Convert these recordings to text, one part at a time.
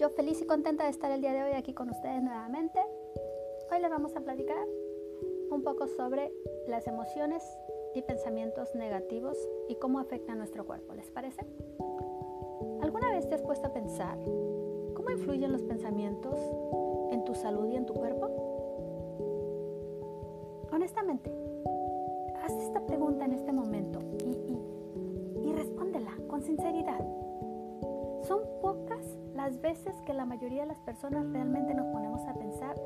Yo feliz y contenta de estar el día de hoy aquí con ustedes nuevamente. Hoy les vamos a platicar un poco sobre las emociones y pensamientos negativos y cómo afectan a nuestro cuerpo. ¿Les parece? ¿Alguna vez te has puesto a pensar cómo influyen los pensamientos en tu salud y en tu cuerpo? Honestamente, haz esta pregunta en este momento y, y respóndela con sinceridad. Son pocas las veces que la mayoría de las personas realmente nos ponemos a pensar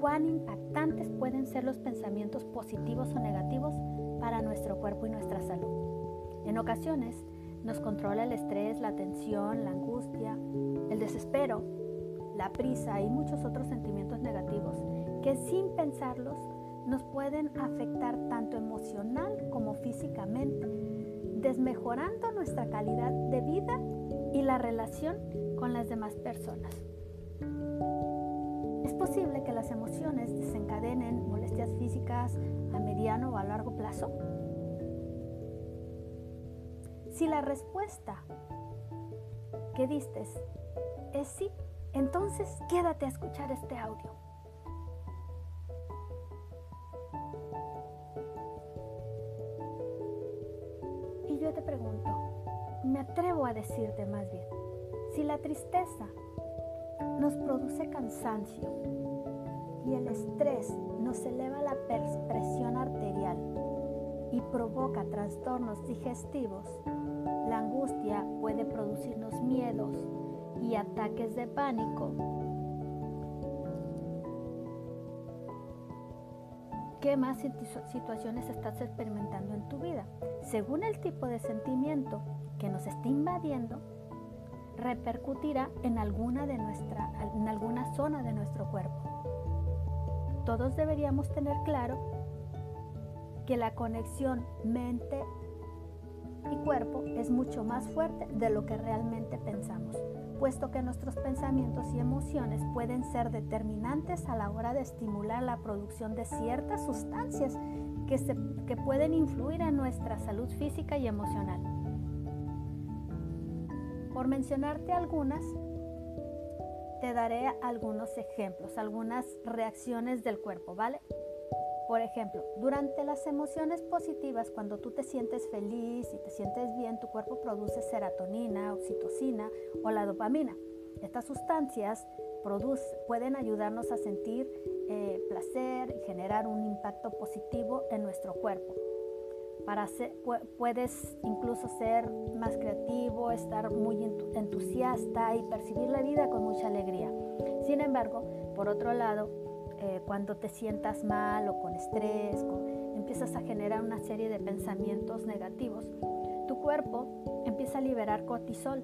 cuán impactantes pueden ser los pensamientos positivos o negativos para nuestro cuerpo y nuestra salud. En ocasiones nos controla el estrés, la tensión, la angustia, el desespero, la prisa y muchos otros sentimientos negativos que sin pensarlos nos pueden afectar tanto emocional como físicamente, desmejorando nuestra calidad de vida y la relación con las demás personas. Es posible que las emociones desencadenen molestias físicas a mediano o a largo plazo. Si la respuesta que diste es sí, entonces quédate a escuchar este audio. Y yo te pregunto, me atrevo a decirte más bien, si la tristeza nos produce cansancio y el estrés nos eleva la presión arterial y provoca trastornos digestivos, la angustia puede producirnos miedos y ataques de pánico. ¿Qué más situaciones estás experimentando en tu vida? Según el tipo de sentimiento que nos está invadiendo, repercutirá en alguna, de nuestra, en alguna zona de nuestro cuerpo. Todos deberíamos tener claro que la conexión mente y cuerpo es mucho más fuerte de lo que realmente pensamos, puesto que nuestros pensamientos y emociones pueden ser determinantes a la hora de estimular la producción de ciertas sustancias que, se, que pueden influir en nuestra salud física y emocional. Por mencionarte algunas, te daré algunos ejemplos, algunas reacciones del cuerpo, ¿vale? Por ejemplo, durante las emociones positivas, cuando tú te sientes feliz y te sientes bien, tu cuerpo produce serotonina, oxitocina o la dopamina. Estas sustancias pueden ayudarnos a sentir eh, placer y generar un impacto positivo en nuestro cuerpo para puedes incluso ser más creativo, estar muy entusiasta y percibir la vida con mucha alegría. Sin embargo, por otro lado, eh, cuando te sientas mal o con estrés, empiezas a generar una serie de pensamientos negativos, tu cuerpo empieza a liberar cortisol.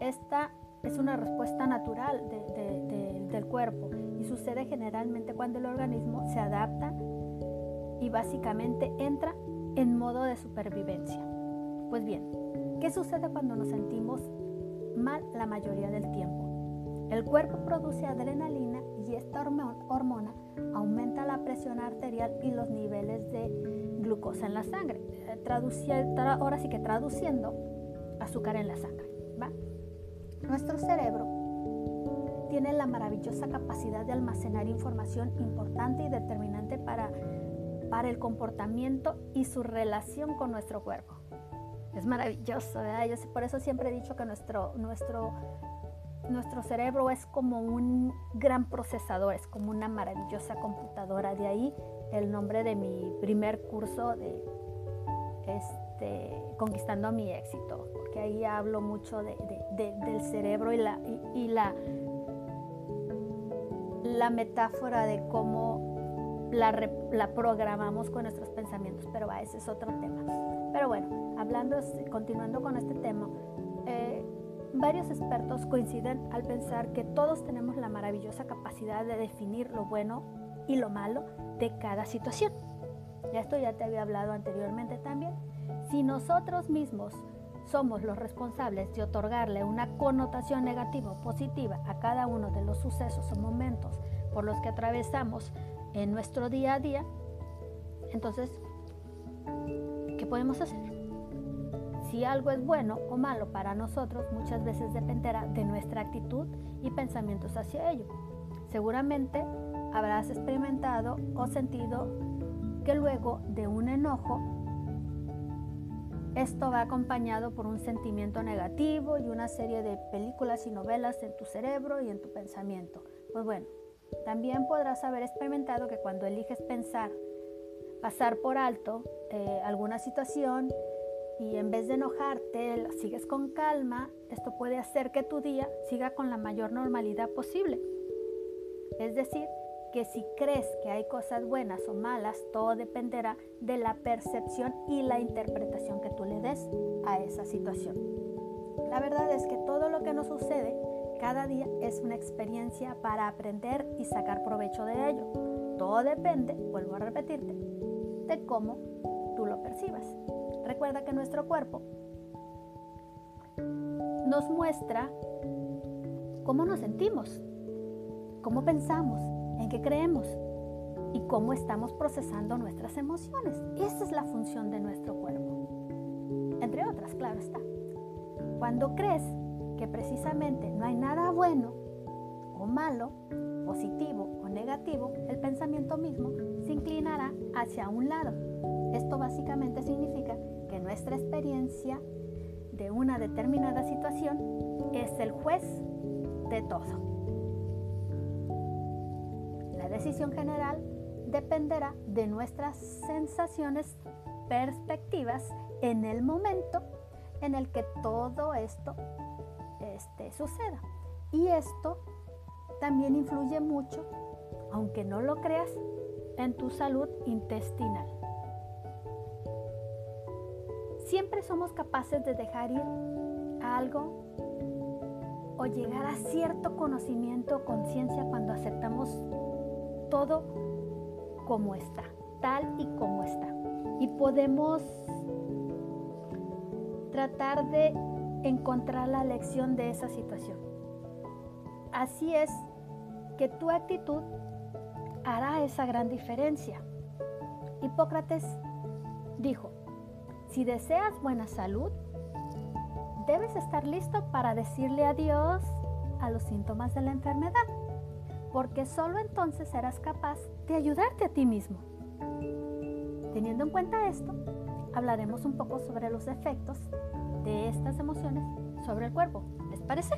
Esta es una respuesta natural del cuerpo y sucede generalmente cuando el organismo se adapta y básicamente entra en modo de supervivencia. Pues bien, ¿qué sucede cuando nos sentimos mal la mayoría del tiempo? El cuerpo produce adrenalina y esta hormona aumenta la presión arterial y los niveles de glucosa en la sangre. Eh, ahora sí que traduciendo, azúcar en la sangre. Nuestro cerebro tiene la maravillosa capacidad de almacenar información importante y determinante para para el comportamiento y su relación con nuestro cuerpo. Es maravilloso, ¿verdad? Por eso siempre he dicho que nuestro, nuestro, nuestro cerebro es como un gran procesador, es como una maravillosa computadora. De ahí el nombre de mi primer curso de este, Conquistando mi éxito, porque ahí hablo mucho de, del cerebro y la, y la, la metáfora de cómo la, programamos con nuestros pensamientos, pero ese es otro tema. Pero bueno, hablando, continuando con este tema, eh, varios expertos coinciden al pensar que todos tenemos la maravillosa capacidad de definir lo bueno y lo malo de cada situación. Ya esto ya te había hablado anteriormente también. Si nosotros mismos somos los responsables de otorgarle una connotación negativa o positiva a cada uno de los sucesos o momentos por los que atravesamos en nuestro día a día, entonces, ¿qué podemos hacer? Si algo es bueno o malo para nosotros, muchas veces dependerá de nuestra actitud y pensamientos hacia ello. Seguramente habrás experimentado o sentido que luego de un enojo, esto va acompañado por un sentimiento negativo y una serie de películas y novelas en tu cerebro y en tu pensamiento. Pues bueno, también podrás haber experimentado que cuando eliges pensar, pasar por alto eh, alguna situación y en vez de enojarte, sigues con calma, esto puede hacer que tu día siga con la mayor normalidad posible. Es decir, que si crees que hay cosas buenas o malas, todo dependerá de la percepción y la interpretación que tú le des a esa situación. La verdad es que todo lo que nos sucede cada día es una experiencia para aprender y sacar provecho de ello. Todo depende, vuelvo a repetirte, de cómo tú lo percibas. Recuerda que nuestro cuerpo nos muestra cómo nos sentimos, cómo pensamos, en qué creemos y cómo estamos procesando nuestras emociones. Esa es la función de nuestro cuerpo. Entre otras, claro está. Cuando crees que precisamente no hay nada bueno o malo, positivo o negativo, el pensamiento mismo se inclinará hacia un lado. Esto básicamente significa que nuestra experiencia de una determinada situación es el juez de todo decisión general dependerá de nuestras sensaciones, perspectivas en el momento en el que todo esto este, suceda. Y esto también influye mucho, aunque no lo creas, en tu salud intestinal. Siempre somos capaces de dejar ir algo o llegar a cierto conocimiento o conciencia cuando aceptamos todo como está, tal y como está. Y podemos tratar de encontrar la lección de esa situación. Así es que tu actitud hará esa gran diferencia. Hipócrates dijo, si deseas buena salud, debes estar listo para decirle adiós a los síntomas de la enfermedad porque solo entonces serás capaz de ayudarte a ti mismo. Teniendo en cuenta esto, hablaremos un poco sobre los efectos de estas emociones sobre el cuerpo. ¿Les parece?